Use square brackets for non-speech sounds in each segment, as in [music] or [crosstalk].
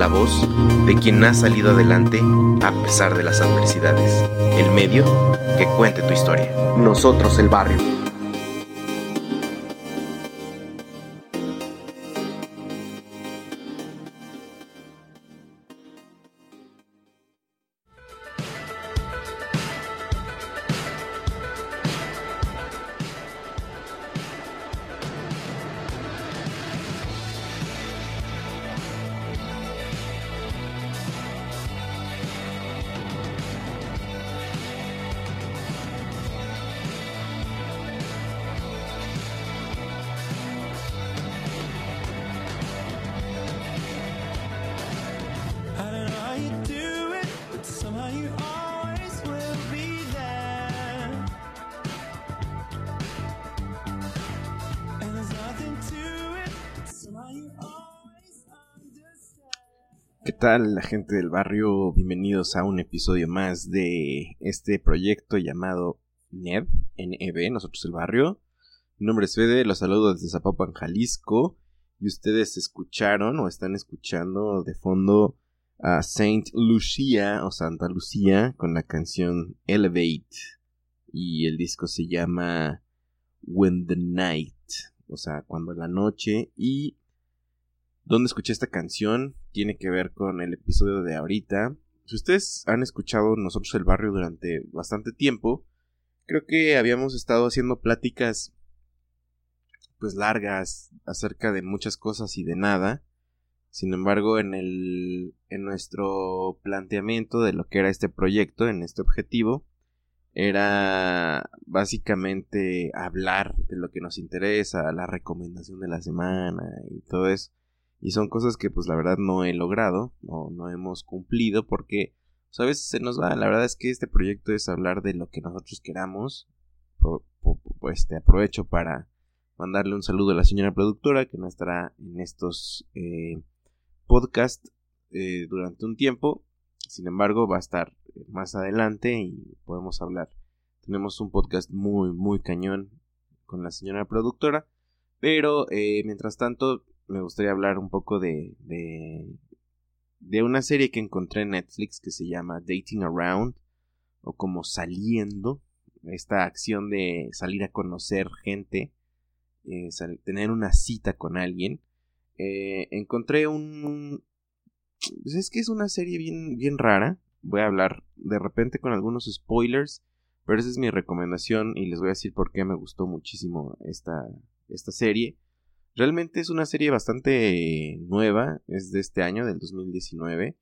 la voz de quien ha salido adelante a pesar de las adversidades, el medio que cuente tu historia. Nosotros el barrio. Tal la gente del barrio? Bienvenidos a un episodio más de este proyecto llamado NEB, NEB, nosotros el barrio. Mi nombre es Fede, los saludo desde Zapopan, Jalisco. Y ustedes escucharon o están escuchando de fondo a Saint Lucia o Santa Lucía con la canción Elevate. Y el disco se llama When the Night, o sea, cuando la noche. Y ¿Dónde escuché esta canción? Tiene que ver con el episodio de ahorita. Si ustedes han escuchado Nosotros el Barrio durante bastante tiempo, creo que habíamos estado haciendo pláticas pues largas acerca de muchas cosas y de nada. Sin embargo, en el en nuestro planteamiento de lo que era este proyecto, en este objetivo, era básicamente hablar de lo que nos interesa, la recomendación de la semana y todo eso. Y son cosas que pues la verdad no he logrado, no, no hemos cumplido porque pues, a veces se nos va. La verdad es que este proyecto es hablar de lo que nosotros queramos. Pro- po- po- este, aprovecho para mandarle un saludo a la señora productora que no estará en estos eh, podcasts eh, durante un tiempo. Sin embargo, va a estar más adelante y podemos hablar. Tenemos un podcast muy, muy cañón con la señora productora. Pero eh, mientras tanto, me gustaría hablar un poco de, de, de una serie que encontré en Netflix que se llama Dating Around o como saliendo. Esta acción de salir a conocer gente, eh, tener una cita con alguien. Eh, encontré un... Pues es que es una serie bien, bien rara. Voy a hablar de repente con algunos spoilers. Pero esa es mi recomendación y les voy a decir por qué me gustó muchísimo esta, esta serie. Realmente es una serie bastante nueva, es de este año, del 2019,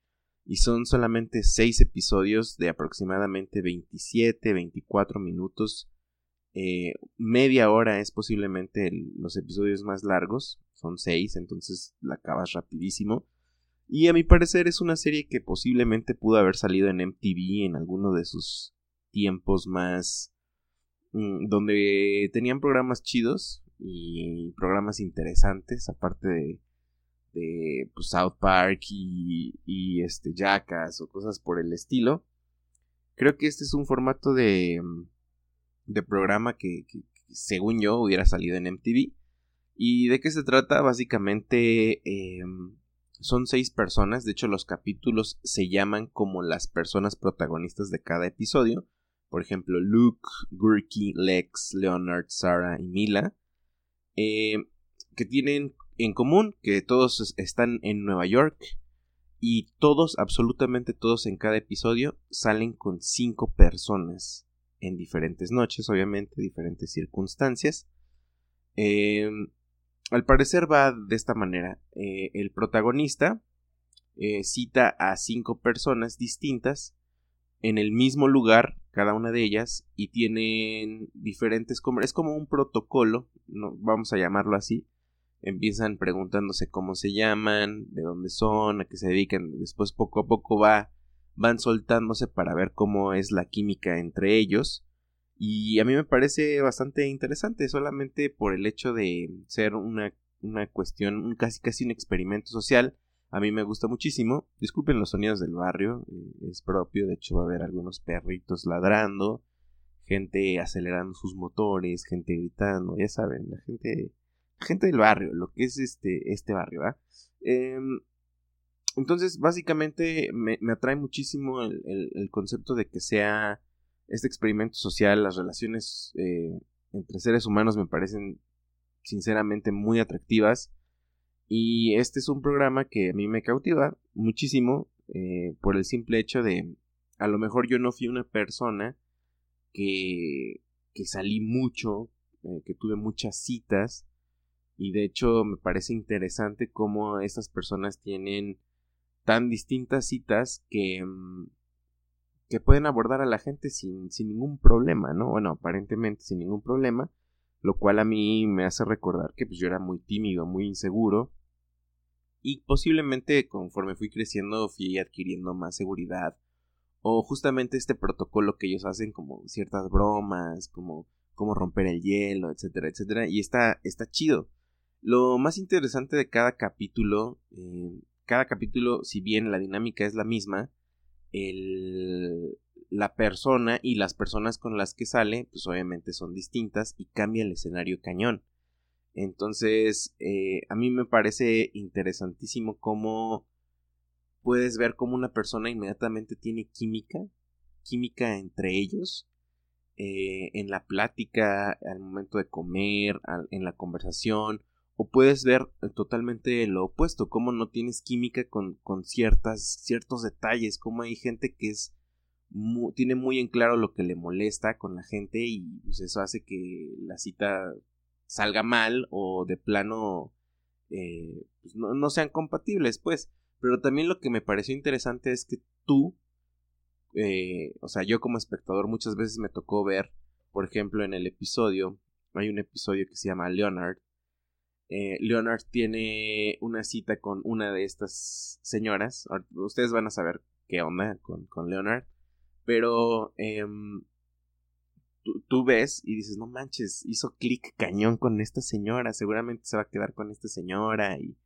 y son solamente 6 episodios de aproximadamente 27, 24 minutos. Eh, media hora es posiblemente los episodios más largos, son 6, entonces la acabas rapidísimo. Y a mi parecer es una serie que posiblemente pudo haber salido en MTV en alguno de sus tiempos más... mm, donde tenían programas chidos y programas interesantes, aparte de, pues, South Park y, y este Jackass o cosas por el estilo. Creo que este es un formato de, de programa que, según yo hubiera salido en MTV. ¿Y de qué se trata? Básicamente em, son seis personas, de hecho los capítulos se llaman como las personas protagonistas de cada episodio. Por ejemplo, Luke, Gurky, Lex, Leonard, Sarah y Mila. Eh, que tienen en común que todos es- están en Nueva York y todos, absolutamente todos en cada episodio salen con cinco personas en diferentes noches, obviamente, diferentes circunstancias. Eh, al parecer va de esta manera. Eh, el protagonista eh, cita a cinco personas distintas en el mismo lugar, cada una de ellas, y tienen diferentes... Es como un protocolo, vamos a llamarlo así. Empiezan preguntándose cómo se llaman, de dónde son, a qué se dedican. Después poco a poco va, van soltándose para ver cómo es la química entre ellos. Y a mí me parece bastante interesante, solamente por el hecho de ser una, una cuestión, casi casi un experimento social a mí me gusta muchísimo. Disculpen los sonidos del barrio, eh, es propio. De hecho, va a haber algunos perritos ladrando, gente acelerando sus motores, gente gritando, ya saben, la gente, gente del barrio, lo que es este, este barrio, ¿ah? entonces, básicamente me, atrae muchísimo el, concepto de que sea este experimento social, las relaciones eh, entre seres humanos me parecen sinceramente muy atractivas y este es un programa que a mí me cautiva muchísimo eh, por el simple hecho de, a lo mejor yo no fui una persona que, que salí mucho, eh, que tuve muchas citas, y de hecho me parece interesante cómo estas personas tienen tan distintas citas que, mm, que pueden abordar a la gente sin, sin ningún problema, ¿no? Bueno, aparentemente sin ningún problema, lo cual a mí me hace recordar que pues yo era muy tímido, muy inseguro, y posiblemente conforme fui creciendo fui adquiriendo más seguridad o justamente este protocolo que ellos hacen como ciertas bromas, como cómo romper el hielo, etcétera, etcétera, y está, está chido. Lo más interesante de cada capítulo, eh, cada capítulo, si bien la dinámica es la misma, el, la persona y las personas con las que sale, pues obviamente son distintas y cambia el escenario cañón. Entonces, eh, a mí me parece interesantísimo cómo puedes ver cómo una persona inmediatamente tiene química, química entre ellos, eh, en la plática, al momento de comer, en la conversación, o puedes ver totalmente lo opuesto, cómo no tienes química con, con ciertas, ciertos detalles, cómo hay gente que es tiene muy en claro lo que le molesta con la gente y pues, eso hace que la cita salga mal o de plano eh, pues no, sean compatibles, pues. Pero también lo que me pareció interesante es que tú, eh, o sea, yo como espectador muchas veces me tocó ver, por ejemplo, en el episodio, hay un episodio que se llama Leonard. Eh, Leonard tiene una cita con una de estas señoras. Ustedes van a saber qué onda con, con Leonard. Pero em, tú, ves y dices, no manches, hizo clic cañón con esta señora, seguramente se va a quedar con esta señora y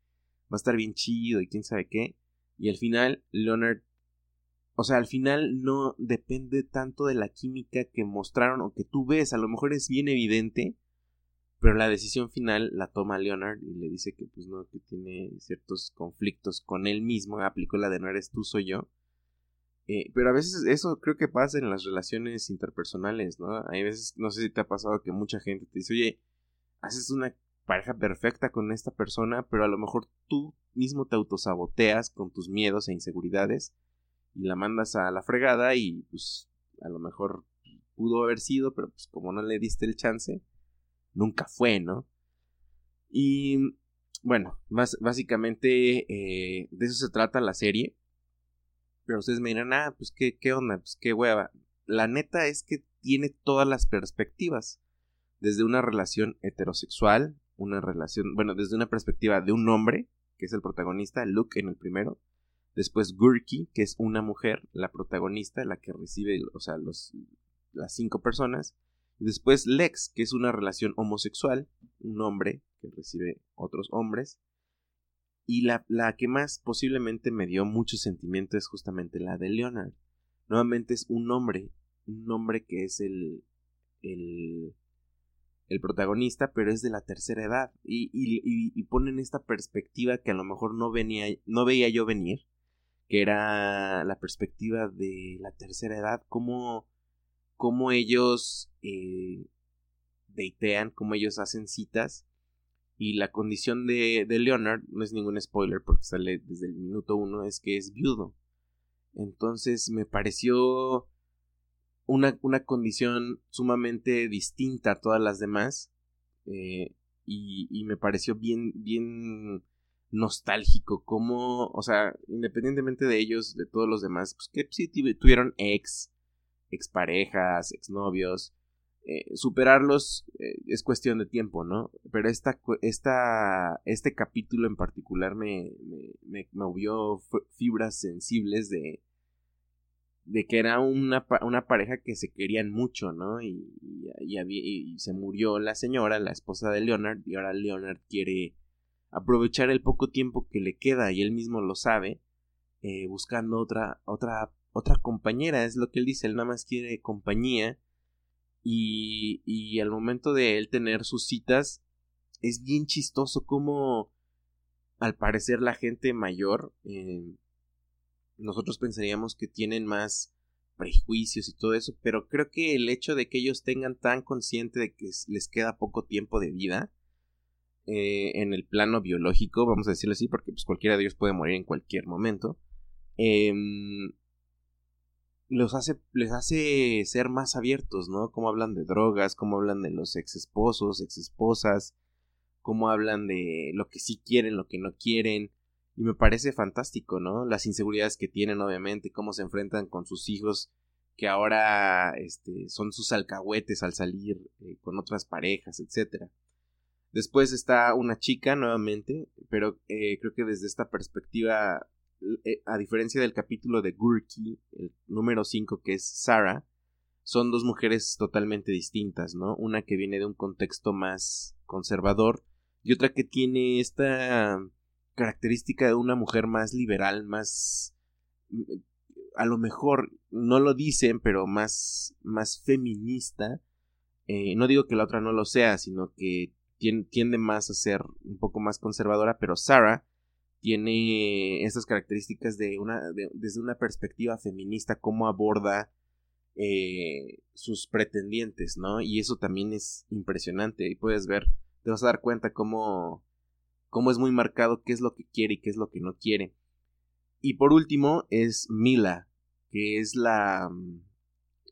va a estar bien chido y quién sabe qué. Y al final, Leonard, o sea, al final no depende tanto de la química que mostraron o que tú ves, a lo mejor es bien evidente, pero la decisión final la toma Leonard y le dice que pues no, que tiene ciertos conflictos con él mismo, aplicó la de no eres tú, soy yo eh, pero a veces eso creo que pasa en las relaciones interpersonales, ¿no? Hay veces, no sé si te ha pasado que mucha gente te dice, oye, haces una pareja perfecta con esta persona, pero a lo mejor tú mismo te autosaboteas con tus miedos e inseguridades y la mandas a la fregada y pues a lo mejor pudo haber sido, pero pues como no le diste el chance, nunca fue, ¿no? Y bueno, básicamente eh, de eso se trata la serie. Pero ustedes me dirán, ah, pues qué, qué onda, pues qué hueva. La neta es que tiene todas las perspectivas. Desde una relación heterosexual, una relación, bueno, desde una perspectiva de un hombre, que es el protagonista, Luke en el primero. Después Gurky, que es una mujer, la protagonista, la que recibe, o sea, los, las cinco personas. Y después Lex, que es una relación homosexual, un hombre que recibe otros hombres. Y la, la que más posiblemente me dio mucho sentimiento es justamente la de Leonard. Nuevamente es un hombre, un hombre que es el, el, el protagonista, pero es de la tercera edad. Y, y, y, ponen esta perspectiva que a lo mejor no, venía, no veía yo venir, que era la perspectiva de la tercera edad, cómo, cómo ellos eh, deitean, cómo ellos hacen citas y la condición de, de Leonard, no es ningún spoiler porque sale desde el minuto uno, es que es viudo. Entonces me pareció una, una condición sumamente distinta a todas las demás. Eh, y, me pareció bien, bien nostálgico, como, o sea, independientemente de ellos, de todos los demás, pues que sí tuvi- tuvieron ex, exparejas, exnovios, eh, superarlos eh, es cuestión de tiempo, ¿no? Pero esta, esta, este capítulo en particular me, me, me movió fibras sensibles de, de que era una, una pareja que se querían mucho, ¿no? Y, y, y se murió la señora, la esposa de Leonard, y ahora Leonard quiere aprovechar el poco tiempo que le queda, y él mismo lo sabe, eh, buscando otra, otra, otra compañera, es lo que él dice, él nada más quiere compañía, y, y al momento de él tener sus citas, es bien chistoso como al parecer la gente mayor, eh, nosotros pensaríamos que tienen más prejuicios y todo eso, pero creo que el hecho de que ellos tengan tan consciente de que les queda poco tiempo de vida eh, en el plano biológico, vamos a decirlo así, porque pues cualquiera de ellos puede morir en cualquier momento, em, los hace, les hace ser más abiertos, ¿no? Cómo hablan de drogas, cómo hablan de los ex esposos, ex esposas, cómo hablan de lo que sí quieren, lo que no quieren. Y me parece fantástico, ¿no? Las inseguridades que tienen, obviamente, cómo se enfrentan con sus hijos, que ahora este, son sus alcahuetes al salir eh, con otras parejas, etcétera. Después está una chica nuevamente, pero eh, creo que desde esta perspectiva, a diferencia del capítulo de Gurki, el número 5, que es Sarah, son dos mujeres totalmente distintas, ¿no? Una que viene de un contexto más conservador y otra que tiene esta característica de una mujer más liberal, más a lo mejor no lo dicen, pero más más feminista. Eh, no digo que la otra no lo sea, sino que tien- tiende más a ser un poco más conservadora, pero Sarah tiene estas características de una de- desde una perspectiva feminista, cómo aborda eh, sus pretendientes, ¿no? Y eso también es impresionante. Y puedes ver, te vas a dar cuenta cómo, cómo es muy marcado qué es lo que quiere y qué es lo que no quiere. Y por último es Mila, que es la,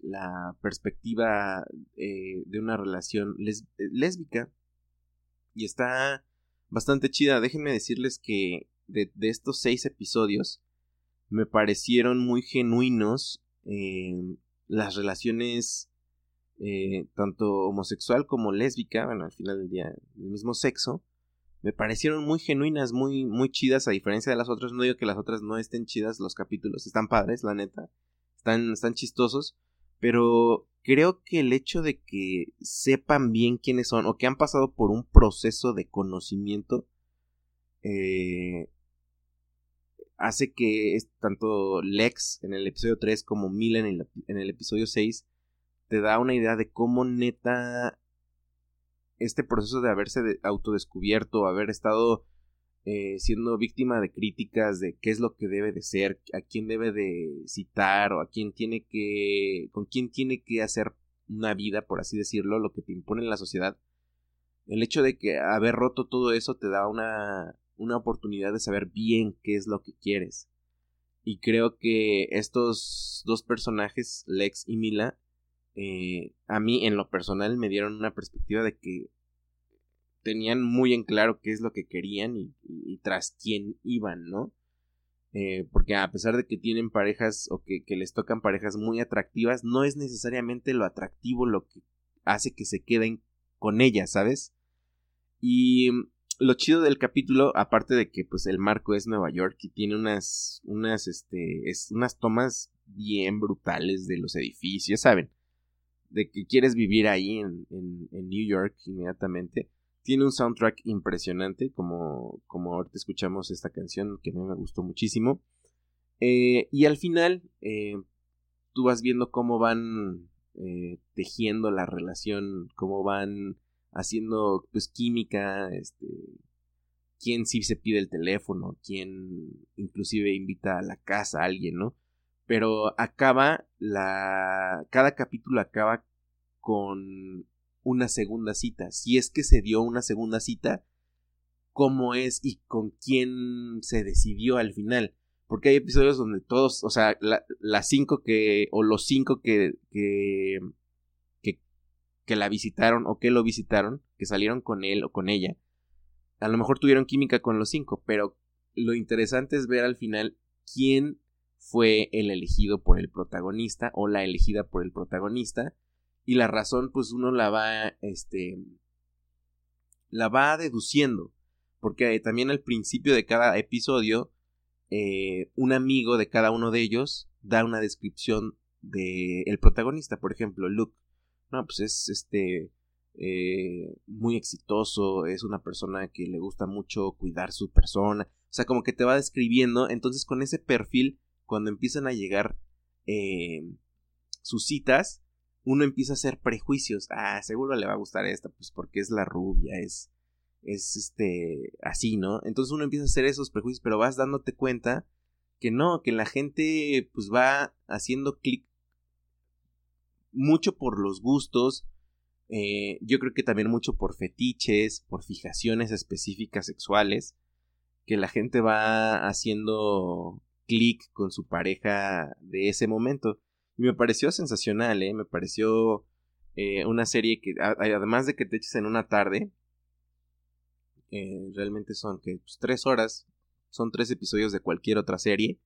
la perspectiva eh, de una relación eh, lésbica. Y está bastante chida. Déjenme decirles que de, estos seis episodios me parecieron muy genuinos eh, las relaciones eh, tanto homosexual como lésbica, bueno, al final del día el mismo sexo, me parecieron muy genuinas, muy, muy chidas, a diferencia de las otras. No digo que las otras no estén chidas, los capítulos están padres, la neta, están, están chistosos, pero creo que el hecho de que sepan bien quiénes son o que han pasado por un proceso de conocimiento eh, hace que es, tanto Lex en el episodio 3 como Mila en el, en episodio 6 te da una idea de cómo neta este proceso de haberse de- autodescubierto, haber estado eh, siendo víctima de críticas de qué es lo que debe de ser, a quién debe de citar o a quién tiene que, con quién tiene que hacer una vida, por así decirlo, lo que te impone la sociedad. El hecho de que haber roto todo eso te da una, una oportunidad de saber bien qué es lo que quieres. Y creo que estos dos personajes, Lex y Mila, eh, a mí en lo personal me dieron una perspectiva de que tenían muy en claro qué es lo que querían y, tras quién iban, ¿no? Eh, porque a pesar de que tienen parejas o que, que les tocan parejas muy atractivas, no es necesariamente lo atractivo lo que hace que se queden con ellas, ¿sabes? Y lo chido del capítulo, aparte de que pues el marco es Nueva York y tiene unas, unas, este, es, unas tomas bien brutales de los edificios, ¿saben? De que quieres vivir ahí en, en, en New York inmediatamente. Tiene un soundtrack impresionante, como, como ahorita escuchamos esta canción que a mí me gustó muchísimo. Eh, y al final, eh, tú vas viendo cómo van eh, tejiendo la relación, cómo van haciendo pues química, este, quién sí se pide el teléfono, quién inclusive invita a la casa a alguien, ¿no? Pero acaba la... cada capítulo acaba con una segunda cita. Si es que se dio una segunda cita, cómo es y con quién se decidió al final. Porque hay episodios donde todos, o sea, la- las cinco que, o los cinco que, que, que, la visitaron o que lo visitaron, que salieron con él o con ella, a lo mejor tuvieron química con los cinco, pero lo interesante es ver al final quién fue el elegido por el protagonista o la elegida por el protagonista y la razón pues uno la va este la va deduciendo porque también al principio de cada episodio eh, un amigo de cada uno de ellos da una descripción de el protagonista por ejemplo Luke no pues es este eh, muy exitoso es una persona que le gusta mucho cuidar su persona o sea como que te va describiendo entonces con ese perfil cuando empiezan a llegar eh, sus citas uno empieza a hacer prejuicios. Ah, seguro le va a gustar esta, pues porque es la rubia, es, es este, así, ¿no? Entonces uno empieza a hacer esos prejuicios, pero vas dándote cuenta que no, que la gente pues va haciendo clic mucho por los gustos, eh, yo creo que también mucho por fetiches, por fijaciones específicas sexuales, que la gente va haciendo clic con su pareja de ese momento. Y me pareció sensacional, ¿eh? Me pareció eh, una serie que, además de que te eches en una tarde, realmente son que pues, tres horas, son tres episodios de cualquier otra serie.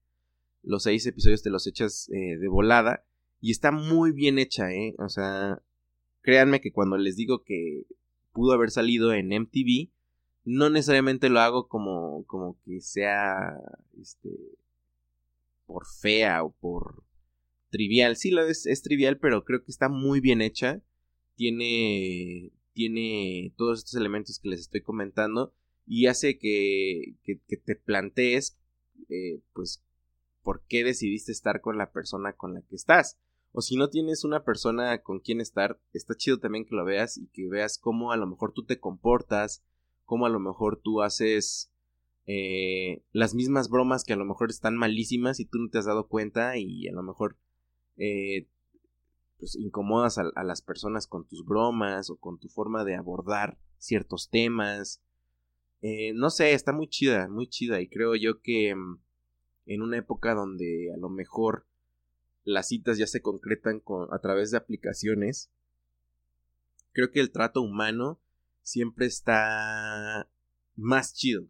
Los seis episodios te los echas eh, de volada. Y está muy bien hecha, ¿eh? O sea, créanme que cuando les digo que pudo haber salido en MTV, no necesariamente lo hago como, como que sea, este, por fea o por trivial. Sí, lo es, es trivial, pero creo que está muy bien hecha. Tiene, tiene todos estos elementos que les estoy comentando y hace que, que, que te plantees, eh, pues, por qué decidiste estar con la persona con la que estás. O si no tienes una persona con quien estar, está chido también que lo veas y que veas cómo a lo mejor tú te comportas, cómo a lo mejor tú haces eh, las mismas bromas que a lo mejor están malísimas y tú no te has dado cuenta y a lo mejor eh, pues incomodas a, a, las personas con tus bromas o con tu forma de abordar ciertos temas. Eh, no sé, está muy chida, muy chida y creo yo que mm, en una época donde a lo mejor las citas ya se concretan con, a través de aplicaciones, creo que el trato humano siempre está más chido.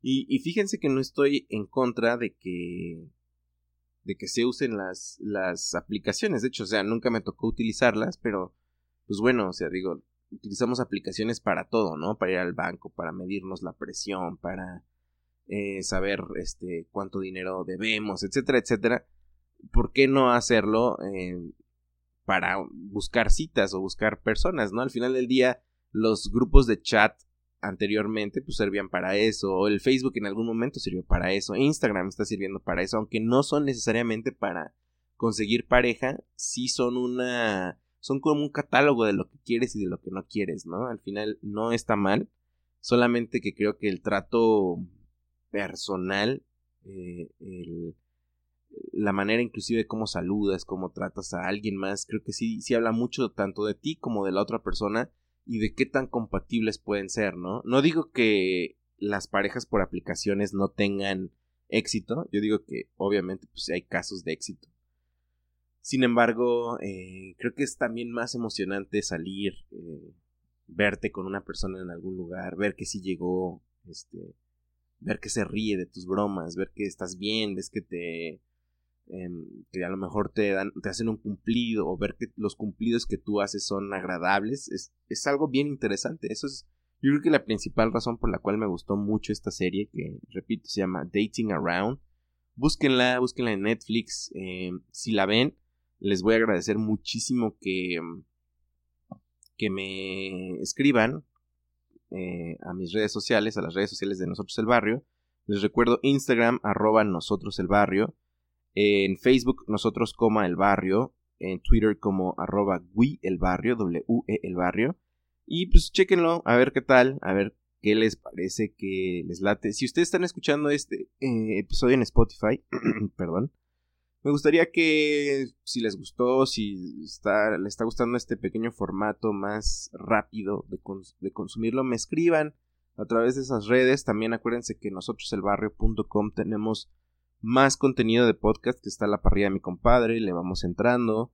Y, y, fíjense que no estoy en contra de que de que se usen las, las aplicaciones. De hecho, o sea, nunca me tocó utilizarlas, pero pues bueno, o sea, digo, utilizamos aplicaciones para todo, ¿no? Para ir al banco, para medirnos la presión, para eh, saber este cuánto dinero debemos, etcétera, etcétera. ¿Por qué no hacerlo eh, para buscar citas o buscar personas, ¿no? Al final del día, los grupos de chat anteriormente pues servían para eso, o el Facebook en algún momento sirvió para eso, Instagram está sirviendo para eso, aunque no son necesariamente para conseguir pareja, sí son una son como un catálogo de lo que quieres y de lo que no quieres, ¿no? Al final no está mal, solamente que creo que el trato personal, eh, el, la manera inclusive de cómo saludas, cómo tratas a alguien más, creo que sí, sí habla mucho tanto de ti como de la otra persona y de qué tan compatibles pueden ser, ¿no? No digo que las parejas por aplicaciones no tengan éxito, yo digo que obviamente pues hay casos de éxito. Sin embargo, eh, creo que es también más emocionante salir, eh, verte con una persona en algún lugar, ver que sí llegó, este, ver que se ríe de tus bromas, ver que estás bien, ves que te eh, que a lo mejor te dan, te hacen un cumplido o ver que los cumplidos que tú haces son agradables, es, es algo bien interesante. Eso es, yo creo que la principal razón por la cual me gustó mucho esta serie, que repito, se llama Dating Around. Búsquenla, búsquenla en Netflix. Eh, si la ven, les voy a agradecer muchísimo que, que me escriban eh, a mis redes sociales, a las redes sociales de Nosotros el Barrio. Les recuerdo Instagram, arroba Nosotros el Barrio en Facebook nosotros como el barrio, en Twitter como arroba el barrio, W-E el barrio. Y pues chequenlo, a ver qué tal, a ver qué les parece, que les late. Si ustedes están escuchando este eh, episodio en Spotify, [clears throat] perdón, me gustaría que si les gustó, si está, les está gustando este pequeño formato más rápido de, de consumirlo, me escriban a través de esas redes. También acuérdense que nosotros el barrio.com tenemos más contenido de podcast que está la parrilla de mi compadre, le vamos entrando.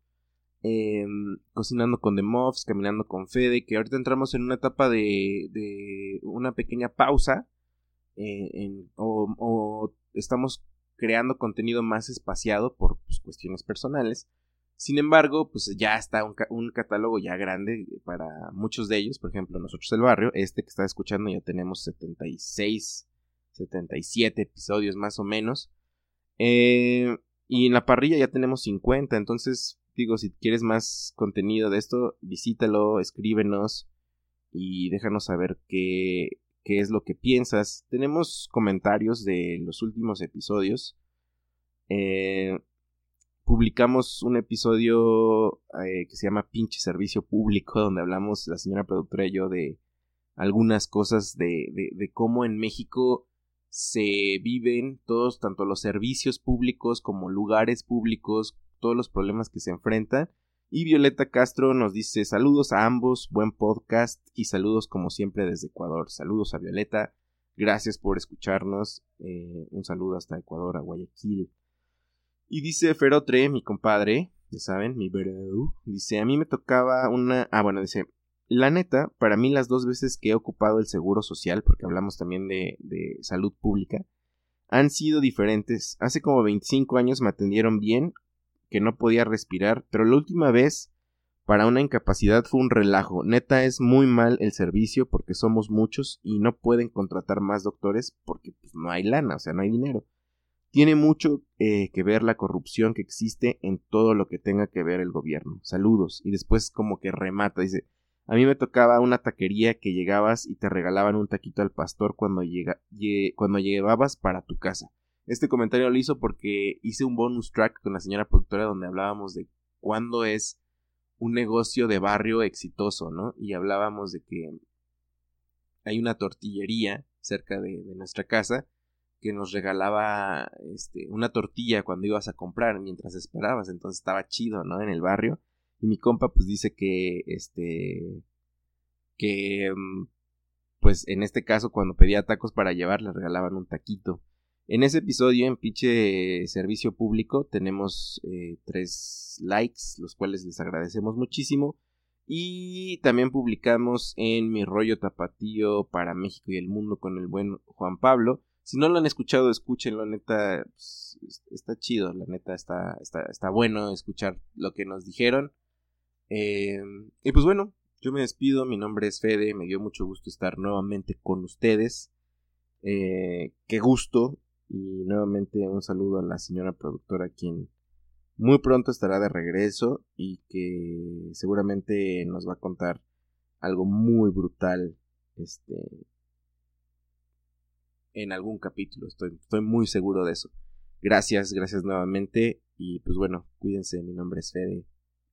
eh, cocinando con The Muffs, caminando con Fede, que ahorita entramos en una etapa de, de una pequeña pausa eh, o, estamos creando contenido más espaciado por pues, cuestiones personales. Sin embargo, pues ya está un, un catálogo ya grande para muchos de ellos. Por ejemplo, nosotros el barrio, este que está escuchando, ya tenemos 76, 77 episodios más o menos. Eh, y en la parrilla ya tenemos 50. Entonces, digo, si quieres más contenido de esto, visítalo, escríbenos y déjanos saber qué, qué es lo que piensas. Tenemos comentarios de los últimos episodios. Eh, publicamos un episodio eh, que se llama Pinche Servicio Público, donde hablamos la señora productora y yo de algunas cosas de, de, de cómo en México se viven todos, tanto los servicios públicos como lugares públicos, todos los problemas que se enfrentan. Y Violeta Castro nos dice saludos a ambos, buen podcast y saludos como siempre desde Ecuador. Saludos a Violeta, gracias por escucharnos. eh, un saludo hasta Ecuador, a Guayaquil. Y dice Ferotre, mi compadre, ya saben, mi bro, dice, a mí me tocaba una... Ah, bueno, dice, la neta, para mí las dos veces que he ocupado el seguro social, porque hablamos también de, salud pública, han sido diferentes. Hace como 25 años me atendieron bien, que no podía respirar, pero la última vez para una incapacidad fue un relajo. Neta es muy mal el servicio porque somos muchos y no pueden contratar más doctores porque pues, no hay lana, o sea, no hay dinero. Tiene mucho eh, que ver la corrupción que existe en todo lo que tenga que ver el gobierno. Saludos. Y después como que remata, dice, a mí me tocaba una taquería que llegabas y te regalaban un taquito al pastor cuando, llega, lle- cuando llevabas para tu casa. Este comentario lo hizo porque hice un bonus track con la señora productora donde hablábamos de cuándo es un negocio de barrio exitoso, ¿no? Y hablábamos de que hay una tortillería cerca de, de nuestra casa que nos regalaba este, una tortilla cuando ibas a comprar mientras esperabas, entonces estaba chido, ¿no? En el barrio. Y mi compa pues dice que este que mm, pues en este caso cuando pedía tacos para llevar le regalaban un taquito. En ese episodio en pinche servicio público tenemos eh, tres likes, los cuales les agradecemos muchísimo. Y también publicamos en mi rollo tapatío para México y el mundo con el buen Juan Pablo. Si no lo han escuchado, escúchenlo, neta, pues, es- está chido, la neta está, está, está bueno escuchar lo que nos dijeron. Eh, y pues bueno, yo me despido, mi nombre es Fede, me dio mucho gusto estar nuevamente con ustedes. Eh, qué gusto. Y nuevamente un saludo a la señora productora quien muy pronto estará de regreso y que seguramente nos va a contar algo muy brutal este en algún capítulo estoy, estoy muy seguro de eso gracias gracias nuevamente y pues bueno cuídense mi nombre es Fede